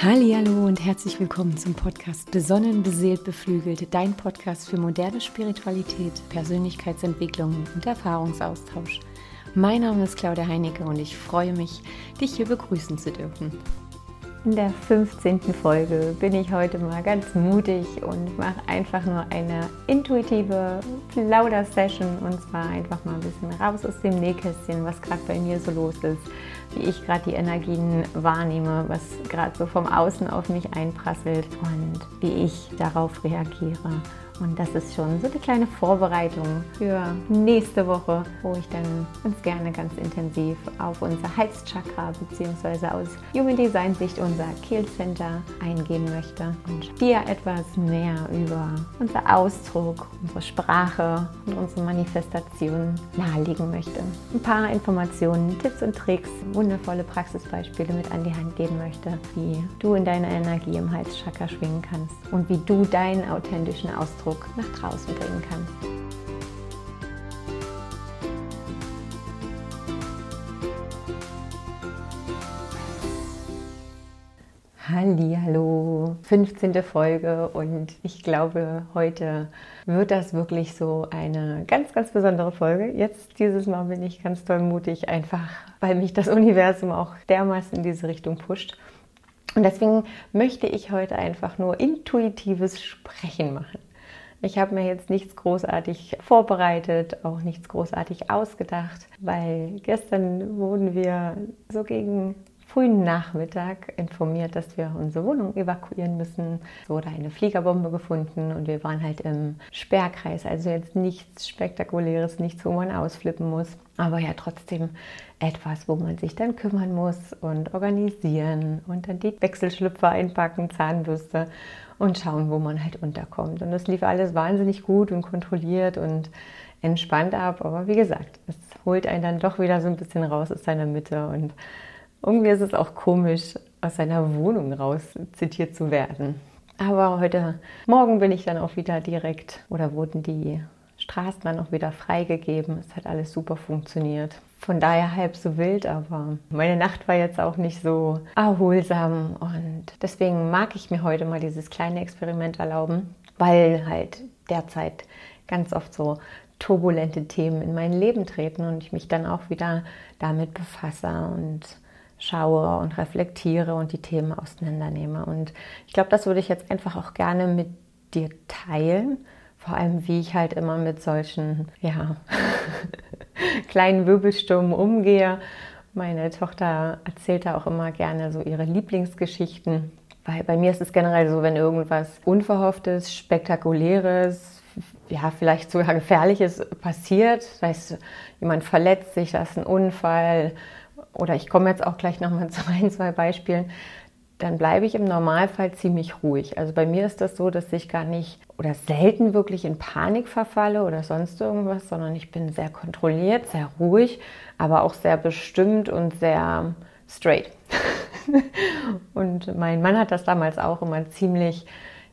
Hallo und herzlich willkommen zum Podcast Besonnen, beseelt, beflügelt, dein Podcast für moderne Spiritualität, Persönlichkeitsentwicklung und Erfahrungsaustausch. Mein Name ist Claudia Heinecke und ich freue mich, dich hier begrüßen zu dürfen. In der 15. Folge bin ich heute mal ganz mutig und mache einfach nur eine intuitive Plauder-Session und zwar einfach mal ein bisschen raus aus dem Nähkästchen, was gerade bei mir so los ist wie ich gerade die Energien wahrnehme, was gerade so vom Außen auf mich einprasselt und wie ich darauf reagiere. Und das ist schon so eine kleine Vorbereitung für nächste Woche, wo ich dann uns gerne ganz intensiv auf unser Halschakra bzw. aus Human Design Sicht unser Kehlcenter eingehen möchte und dir etwas mehr über unser Ausdruck, unsere Sprache und unsere Manifestation nahelegen möchte. Ein paar Informationen, Tipps und Tricks, wundervolle Praxisbeispiele mit an die Hand geben möchte, wie du in deiner Energie im Halschakra schwingen kannst und wie du deinen authentischen Ausdruck Ausdruck nach draußen bringen kannst. Hallo, 15. Folge und ich glaube, heute wird das wirklich so eine ganz, ganz besondere Folge. Jetzt dieses Mal bin ich ganz toll mutig, einfach weil mich das Universum auch dermaßen in diese Richtung pusht. Und deswegen möchte ich heute einfach nur intuitives Sprechen machen. Ich habe mir jetzt nichts großartig vorbereitet, auch nichts großartig ausgedacht, weil gestern wurden wir so gegen frühen Nachmittag informiert, dass wir unsere Wohnung evakuieren müssen. Es wurde eine Fliegerbombe gefunden und wir waren halt im Sperrkreis. Also jetzt nichts Spektakuläres, nichts, wo man ausflippen muss. Aber ja trotzdem etwas, wo man sich dann kümmern muss und organisieren und dann die Wechselschlüpfer einpacken, Zahnbürste und schauen, wo man halt unterkommt. Und das lief alles wahnsinnig gut und kontrolliert und entspannt ab. Aber wie gesagt, es holt einen dann doch wieder so ein bisschen raus aus seiner Mitte. Und irgendwie ist es auch komisch, aus seiner Wohnung raus zitiert zu werden. Aber heute Morgen bin ich dann auch wieder direkt oder wurden die Straßen dann auch wieder freigegeben. Es hat alles super funktioniert. Von daher halb so wild, aber meine Nacht war jetzt auch nicht so erholsam und deswegen mag ich mir heute mal dieses kleine Experiment erlauben, weil halt derzeit ganz oft so turbulente Themen in mein Leben treten und ich mich dann auch wieder damit befasse und schaue und reflektiere und die Themen auseinandernehme. Und ich glaube, das würde ich jetzt einfach auch gerne mit dir teilen, vor allem wie ich halt immer mit solchen, ja, kleinen Wirbelstürmen umgehe. Meine Tochter erzählt da auch immer gerne so ihre Lieblingsgeschichten. Weil bei mir ist es generell so, wenn irgendwas Unverhofftes, Spektakuläres, ja, vielleicht sogar Gefährliches passiert, das heißt, jemand verletzt sich, das ist ein Unfall, oder ich komme jetzt auch gleich nochmal zu ein, zwei Beispielen, dann bleibe ich im Normalfall ziemlich ruhig. Also bei mir ist das so, dass ich gar nicht oder selten wirklich in Panik verfalle oder sonst irgendwas, sondern ich bin sehr kontrolliert, sehr ruhig, aber auch sehr bestimmt und sehr straight. und mein Mann hat das damals auch immer ziemlich,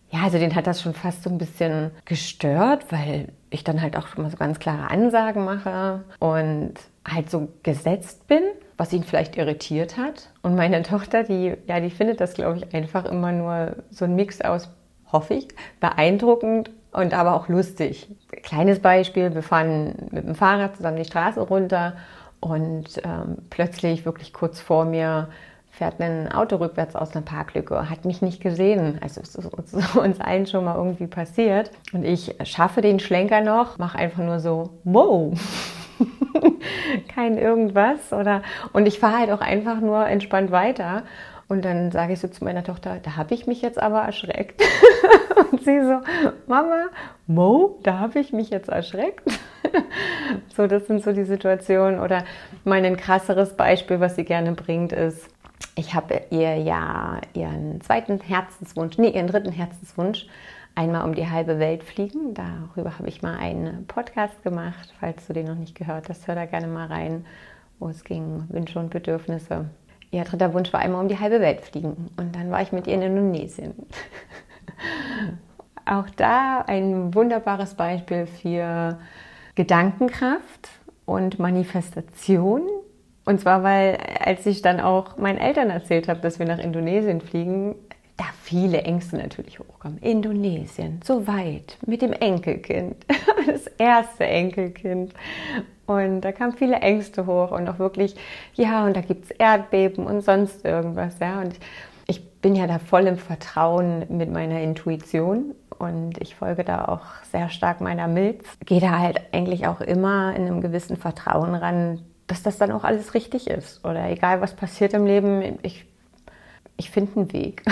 ja, also den hat das schon fast so ein bisschen gestört, weil ich dann halt auch immer so ganz klare Ansagen mache und halt so gesetzt bin was ihn vielleicht irritiert hat. Und meine Tochter, die, ja, die findet das, glaube ich, einfach immer nur so ein Mix aus, hoffe ich, beeindruckend und aber auch lustig. Kleines Beispiel, wir fahren mit dem Fahrrad zusammen die Straße runter und ähm, plötzlich, wirklich kurz vor mir, fährt ein Auto rückwärts aus einer Parklücke, hat mich nicht gesehen. Also es ist uns allen schon mal irgendwie passiert. Und ich schaffe den Schlenker noch, mache einfach nur so, wow. kein irgendwas oder und ich fahre halt auch einfach nur entspannt weiter und dann sage ich so zu meiner Tochter, da habe ich mich jetzt aber erschreckt. und sie so, Mama, Mo, da habe ich mich jetzt erschreckt. so, das sind so die Situationen. Oder mein krasseres Beispiel, was sie gerne bringt, ist, ich habe ihr ja ihren zweiten Herzenswunsch, nee, ihren dritten Herzenswunsch einmal um die halbe Welt fliegen. Darüber habe ich mal einen Podcast gemacht. Falls du den noch nicht gehört hast, hör da gerne mal rein, wo es ging Wünsche und Bedürfnisse. Ihr dritter Wunsch war einmal um die halbe Welt fliegen. Und dann war ich mit ihr in Indonesien. Auch da ein wunderbares Beispiel für Gedankenkraft und Manifestation Und zwar, weil als ich dann auch meinen Eltern erzählt habe, dass wir nach Indonesien fliegen, da viele Ängste natürlich hochkommen. Indonesien, so weit, mit dem Enkelkind, das erste Enkelkind. Und da kamen viele Ängste hoch und auch wirklich, ja, und da gibt es Erdbeben und sonst irgendwas, ja. Und ich bin ja da voll im Vertrauen mit meiner Intuition und ich folge da auch sehr stark meiner Milz. Gehe da halt eigentlich auch immer in einem gewissen Vertrauen ran, dass das dann auch alles richtig ist. Oder egal, was passiert im Leben, ich ich finde einen Weg,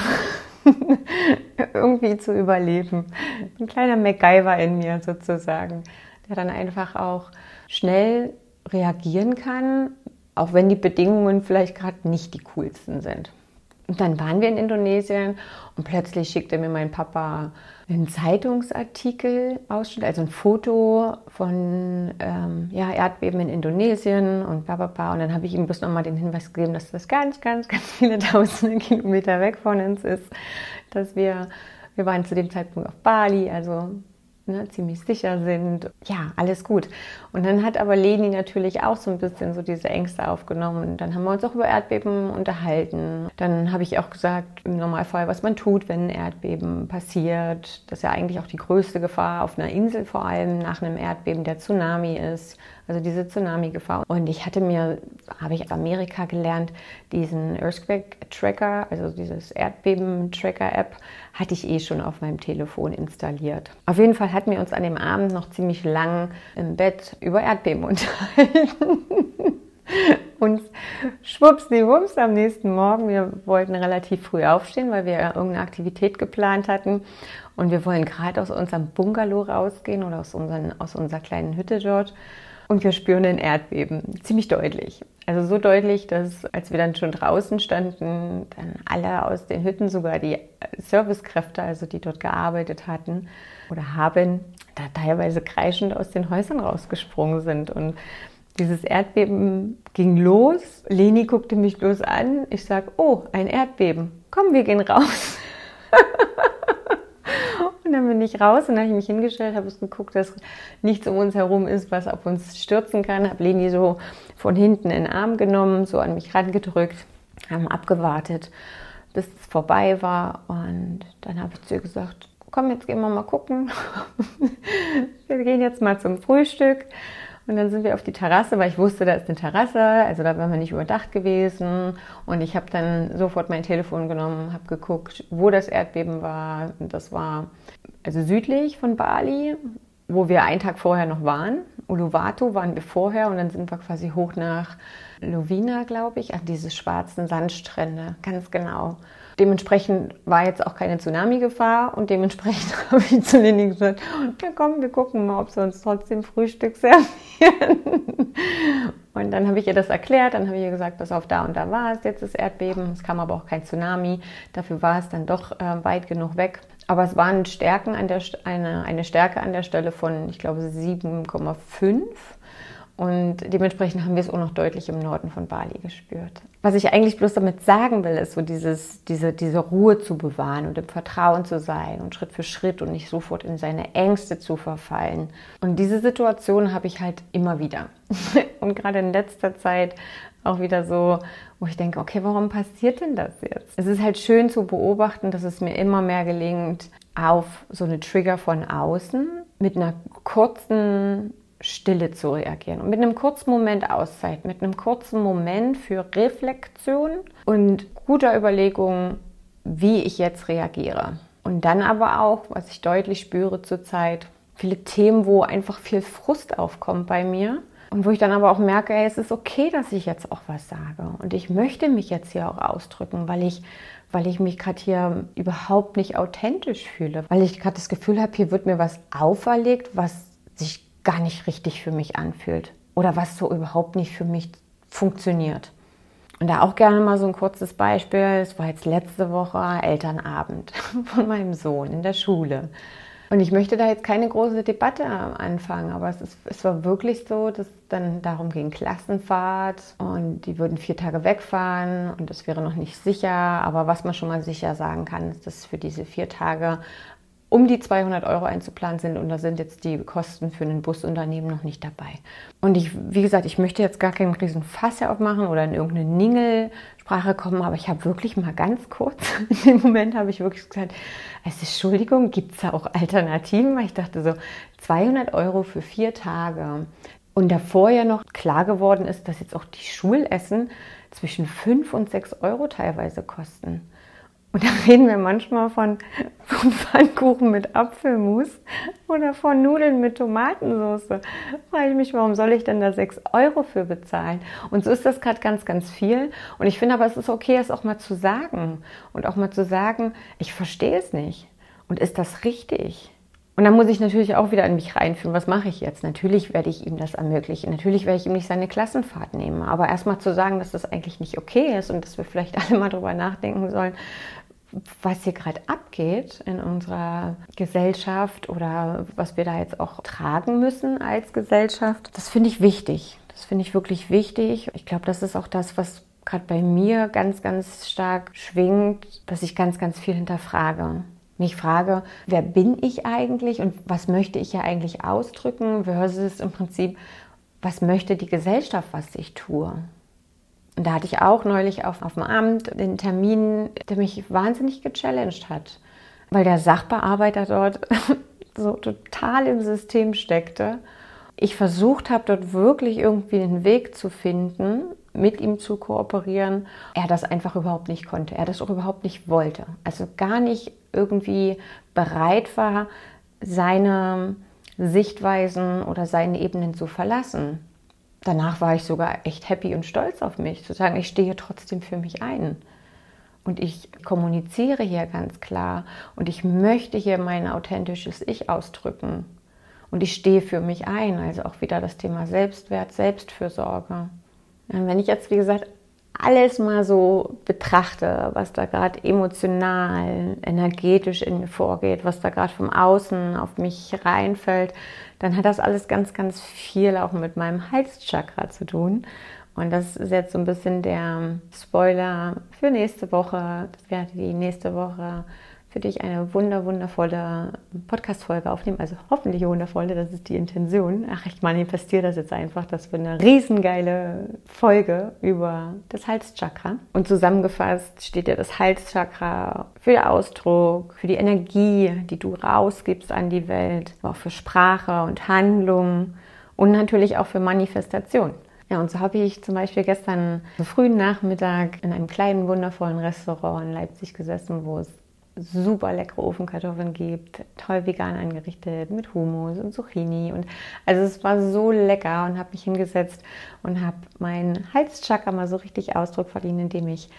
irgendwie zu überleben. Ein kleiner MacGyver in mir sozusagen, der dann einfach auch schnell reagieren kann, auch wenn die Bedingungen vielleicht gerade nicht die coolsten sind. Und dann waren wir in Indonesien und plötzlich schickte mir mein Papa einen Zeitungsartikel ausschnitt, also ein Foto von ähm, ja, Erdbeben in Indonesien und bla bla bla. Und dann habe ich ihm bloß nochmal den Hinweis gegeben, dass das ganz, ganz, ganz viele tausende Kilometer weg von uns ist. Dass wir, wir waren zu dem Zeitpunkt auf Bali, also ne, ziemlich sicher sind. Ja, alles gut. Und dann hat aber Leni natürlich auch so ein bisschen so diese Ängste aufgenommen. Dann haben wir uns auch über Erdbeben unterhalten. Dann habe ich auch gesagt, im Normalfall, was man tut, wenn ein Erdbeben passiert. Das ist ja eigentlich auch die größte Gefahr auf einer Insel vor allem nach einem Erdbeben der Tsunami ist also diese Tsunami-Gefahr. Und ich hatte mir, habe ich aus Amerika gelernt, diesen Earthquake-Tracker, also dieses Erdbeben-Tracker-App, hatte ich eh schon auf meinem Telefon installiert. Auf jeden Fall hatten wir uns an dem Abend noch ziemlich lang im Bett über Erdbeben unterhalten. Und schwuppsdiwupps am nächsten Morgen, wir wollten relativ früh aufstehen, weil wir irgendeine Aktivität geplant hatten. Und wir wollen gerade aus unserem Bungalow rausgehen oder aus, unseren, aus unserer kleinen Hütte dort und wir spüren ein Erdbeben, ziemlich deutlich. Also so deutlich, dass als wir dann schon draußen standen, dann alle aus den Hütten, sogar die Servicekräfte, also die dort gearbeitet hatten oder haben, da teilweise kreischend aus den Häusern rausgesprungen sind. Und dieses Erdbeben ging los. Leni guckte mich bloß an. Ich sage, oh, ein Erdbeben. Komm, wir gehen raus. Und dann bin ich raus und dann habe ich mich hingestellt, habe es geguckt, dass nichts um uns herum ist, was auf uns stürzen kann. Habe Leni so von hinten in den Arm genommen, so an mich rangedrückt, haben abgewartet, bis es vorbei war. Und dann habe ich zu ihr gesagt, komm, jetzt gehen wir mal gucken. wir gehen jetzt mal zum Frühstück. Und dann sind wir auf die Terrasse, weil ich wusste, da ist eine Terrasse, also da waren wir nicht überdacht gewesen. Und ich habe dann sofort mein Telefon genommen, habe geguckt, wo das Erdbeben war. Das war also südlich von Bali, wo wir einen Tag vorher noch waren. Uluwatu waren wir vorher und dann sind wir quasi hoch nach Lovina, glaube ich, an diese schwarzen Sandstrände, ganz genau. Dementsprechend war jetzt auch keine Tsunami-Gefahr und dementsprechend habe ich zu Leni gesagt, ja komm, wir gucken mal, ob sie uns trotzdem Frühstück servieren. Und dann habe ich ihr das erklärt, dann habe ich ihr gesagt, pass auf, da und da war es jetzt das Erdbeben, es kam aber auch kein Tsunami, dafür war es dann doch äh, weit genug weg. Aber es waren Stärken an der, eine, eine Stärke an der Stelle von, ich glaube, 7,5 und dementsprechend haben wir es auch noch deutlich im Norden von Bali gespürt. Was ich eigentlich bloß damit sagen will, ist so dieses, diese, diese Ruhe zu bewahren und im Vertrauen zu sein und Schritt für Schritt und nicht sofort in seine Ängste zu verfallen. Und diese Situation habe ich halt immer wieder. und gerade in letzter Zeit auch wieder so, wo ich denke, okay, warum passiert denn das jetzt? Es ist halt schön zu beobachten, dass es mir immer mehr gelingt, auf so eine Trigger von außen mit einer kurzen Stille zu reagieren und mit einem kurzen Moment Auszeit, mit einem kurzen Moment für Reflexion und guter Überlegung, wie ich jetzt reagiere. Und dann aber auch, was ich deutlich spüre zurzeit, viele Themen, wo einfach viel Frust aufkommt bei mir und wo ich dann aber auch merke, ey, es ist okay, dass ich jetzt auch was sage und ich möchte mich jetzt hier auch ausdrücken, weil ich weil ich mich gerade hier überhaupt nicht authentisch fühle, weil ich gerade das Gefühl habe, hier wird mir was auferlegt, was sich gar nicht richtig für mich anfühlt oder was so überhaupt nicht für mich funktioniert. Und da auch gerne mal so ein kurzes Beispiel. Es war jetzt letzte Woche Elternabend von meinem Sohn in der Schule. Und ich möchte da jetzt keine große Debatte anfangen, aber es, ist, es war wirklich so, dass dann darum ging Klassenfahrt und die würden vier Tage wegfahren und das wäre noch nicht sicher. Aber was man schon mal sicher sagen kann, ist, dass für diese vier Tage um die 200 Euro einzuplanen sind und da sind jetzt die Kosten für ein Busunternehmen noch nicht dabei. Und ich, wie gesagt, ich möchte jetzt gar keinen riesen Fass aufmachen oder in irgendeine Ningelsprache kommen, aber ich habe wirklich mal ganz kurz, in dem Moment habe ich wirklich gesagt, es ist Entschuldigung, gibt es da auch Alternativen? Weil ich dachte so, 200 Euro für vier Tage. Und davor ja noch klar geworden ist, dass jetzt auch die Schulessen zwischen 5 und 6 Euro teilweise kosten. Und da reden wir manchmal von, Pfannkuchen mit Apfelmus oder von Nudeln mit Tomatensauce. Frage ich mich, warum soll ich denn da 6 Euro für bezahlen? Und so ist das gerade ganz, ganz viel. Und ich finde aber, es ist okay, es auch mal zu sagen. Und auch mal zu sagen, ich verstehe es nicht. Und ist das richtig? Und dann muss ich natürlich auch wieder in mich reinfühlen, was mache ich jetzt? Natürlich werde ich ihm das ermöglichen. Natürlich werde ich ihm nicht seine Klassenfahrt nehmen. Aber erstmal zu sagen, dass das eigentlich nicht okay ist und dass wir vielleicht alle mal drüber nachdenken sollen, was hier gerade abgeht in unserer Gesellschaft oder was wir da jetzt auch tragen müssen als Gesellschaft, das finde ich wichtig. Das finde ich wirklich wichtig. Ich glaube, das ist auch das, was gerade bei mir ganz, ganz stark schwingt, dass ich ganz, ganz viel hinterfrage. Mich frage, wer bin ich eigentlich und was möchte ich ja eigentlich ausdrücken versus im Prinzip, was möchte die Gesellschaft, was ich tue. Und da hatte ich auch neulich auf, auf dem Amt den Termin, der mich wahnsinnig gechallenged hat, weil der Sachbearbeiter dort so total im System steckte. Ich versucht habe, dort wirklich irgendwie einen Weg zu finden, mit ihm zu kooperieren. Er das einfach überhaupt nicht konnte. Er das auch überhaupt nicht wollte. Also gar nicht irgendwie bereit war, seine Sichtweisen oder seine Ebenen zu verlassen danach war ich sogar echt happy und stolz auf mich, zu sagen, ich stehe trotzdem für mich ein. Und ich kommuniziere hier ganz klar und ich möchte hier mein authentisches Ich ausdrücken. Und ich stehe für mich ein, also auch wieder das Thema Selbstwert, Selbstfürsorge. Wenn ich jetzt, wie gesagt, alles mal so betrachte, was da gerade emotional, energetisch in mir vorgeht, was da gerade vom Außen auf mich reinfällt, dann hat das alles ganz, ganz viel auch mit meinem Halschakra zu tun. Und das ist jetzt so ein bisschen der Spoiler für nächste Woche. Das werde die nächste Woche für dich eine wunder, wundervolle Podcast-Folge aufnehmen. Also hoffentlich wundervolle, das ist die Intention. Ach, ich manifestiere das jetzt einfach, dass wir eine riesengeile Folge über das Halschakra. Und zusammengefasst steht ja das Halschakra für den Ausdruck, für die Energie, die du rausgibst an die Welt, auch für Sprache und Handlung und natürlich auch für Manifestation. Ja, und so habe ich zum Beispiel gestern frühen Nachmittag in einem kleinen, wundervollen Restaurant in Leipzig gesessen, wo es super leckere Ofenkartoffeln gibt, toll vegan angerichtet mit Hummus und Zucchini und also es war so lecker und habe mich hingesetzt und habe meinen Halschakra mal so richtig Ausdruck verliehen, indem ich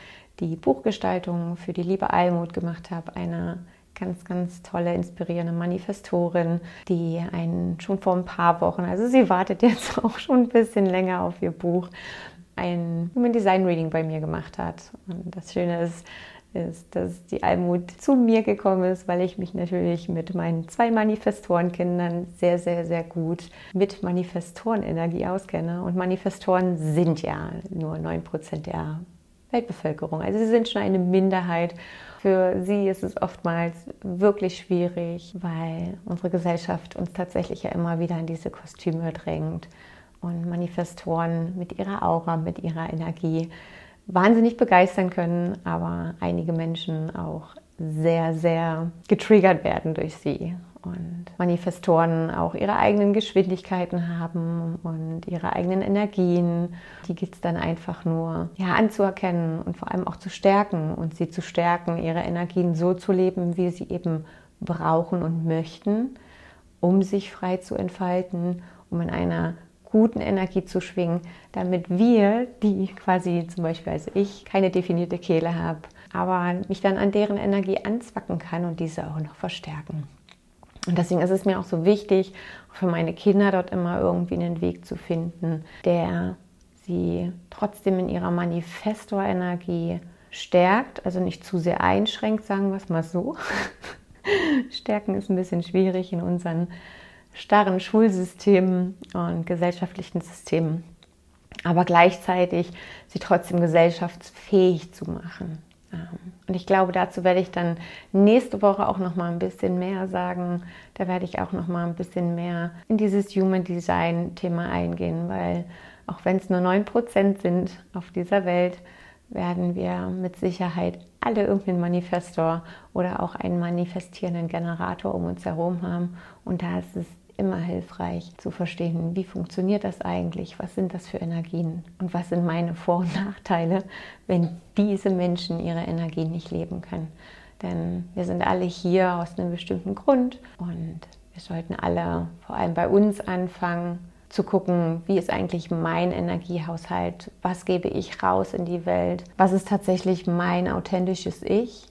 die Buchgestaltung für die liebe Almut gemacht habe, eine ganz, ganz tolle, inspirierende Manifestorin, die einen schon vor ein paar Wochen, also sie wartet jetzt auch schon ein bisschen länger auf ihr Buch, ein Human Design Reading bei mir gemacht hat. Und das Schöne ist, ist, dass die Almut zu mir gekommen ist, weil ich mich natürlich mit meinen zwei Manifestorenkindern sehr, sehr, sehr gut mit Manifestorenenergie auskenne. Und Manifestoren sind ja nur 9% der Weltbevölkerung. Also sie sind schon eine Minderheit. Für sie ist es oftmals wirklich schwierig, weil unsere Gesellschaft uns tatsächlich ja immer wieder in diese Kostüme drängt. Und Manifestoren mit ihrer Aura, mit ihrer Energie wahnsinnig begeistern können, aber einige Menschen auch sehr, sehr getriggert werden durch sie. Und Manifestoren auch ihre eigenen Geschwindigkeiten haben und ihre eigenen Energien. Die gilt es dann einfach nur ja, anzuerkennen und vor allem auch zu stärken und sie zu stärken, ihre Energien so zu leben, wie sie eben brauchen und möchten, um sich frei zu entfalten, um in einer guten Energie zu schwingen, damit wir, die quasi zum Beispiel als ich keine definierte Kehle habe, aber mich dann an deren Energie anzwacken kann und diese auch noch verstärken. Und deswegen ist es mir auch so wichtig, für meine Kinder dort immer irgendwie einen Weg zu finden, der sie trotzdem in ihrer Manifestor-Energie stärkt, also nicht zu sehr einschränkt, sagen wir es mal so. Stärken ist ein bisschen schwierig in unseren starren Schulsystemen und gesellschaftlichen Systemen, aber gleichzeitig sie trotzdem gesellschaftsfähig zu machen. Ähm, und ich glaube, dazu werde ich dann nächste Woche auch noch mal ein bisschen mehr sagen. Da werde ich auch noch mal ein bisschen mehr in dieses Human Design Thema eingehen, weil auch wenn es nur 9% sind auf dieser Welt, werden wir mit Sicherheit alle irgendeinen Manifestor oder auch einen manifestierenden Generator um uns herum haben. Und da ist es immer hilfreich zu verstehen, wie funktioniert das eigentlich, was sind das für Energien? Und was sind meine Vor- und Nachteile, wenn diese Menschen ihre Energien nicht leben können. Denn wir sind alle hier aus einem bestimmten Grund und wir sollten alle vor allem bei uns anfangen, zu gucken, wie ist eigentlich mein Energiehaushalt, was gebe ich raus in die Welt, was ist tatsächlich mein authentisches Ich,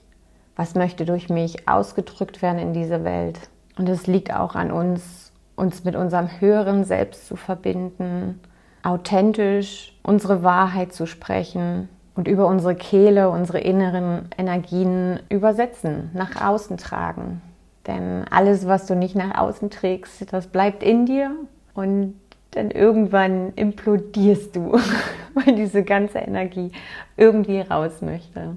was möchte durch mich ausgedrückt werden in diese Welt. Und es liegt auch an uns, uns mit unserem höheren Selbst zu verbinden, authentisch unsere Wahrheit zu sprechen und über unsere Kehle, unsere inneren Energien übersetzen, nach außen tragen. Denn alles, was du nicht nach außen trägst, das bleibt in dir und dann irgendwann implodierst du, weil diese ganze Energie irgendwie raus möchte.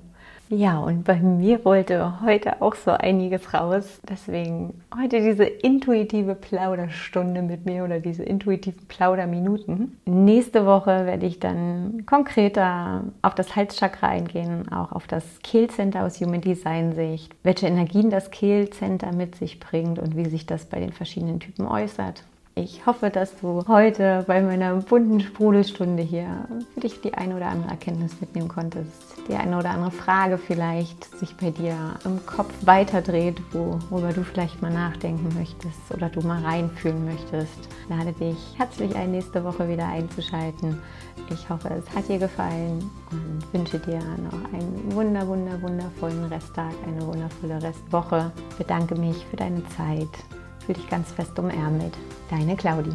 Ja, und bei mir wollte heute auch so einiges raus. Deswegen heute diese intuitive Plauderstunde mit mir oder diese intuitiven Plauderminuten. Nächste Woche werde ich dann konkreter auf das Halschakra eingehen, auch auf das Kehlcenter aus Human Design Sicht, welche Energien das Kehlcenter mit sich bringt und wie sich das bei den verschiedenen Typen äußert. Ich hoffe, dass du heute bei meiner bunten Sprudelstunde hier für dich die eine oder andere Erkenntnis mitnehmen konntest. Die eine oder andere Frage vielleicht sich bei dir im Kopf weiterdreht, worüber du vielleicht mal nachdenken möchtest oder du mal reinfühlen möchtest. Lade dich herzlich ein, nächste Woche wieder einzuschalten. Ich hoffe, es hat dir gefallen und wünsche dir noch einen wunder, wunder, wundervollen Resttag, eine wundervolle Restwoche. Ich bedanke mich für deine Zeit. Fühl dich ganz fest umärmelt. Deine Claudi.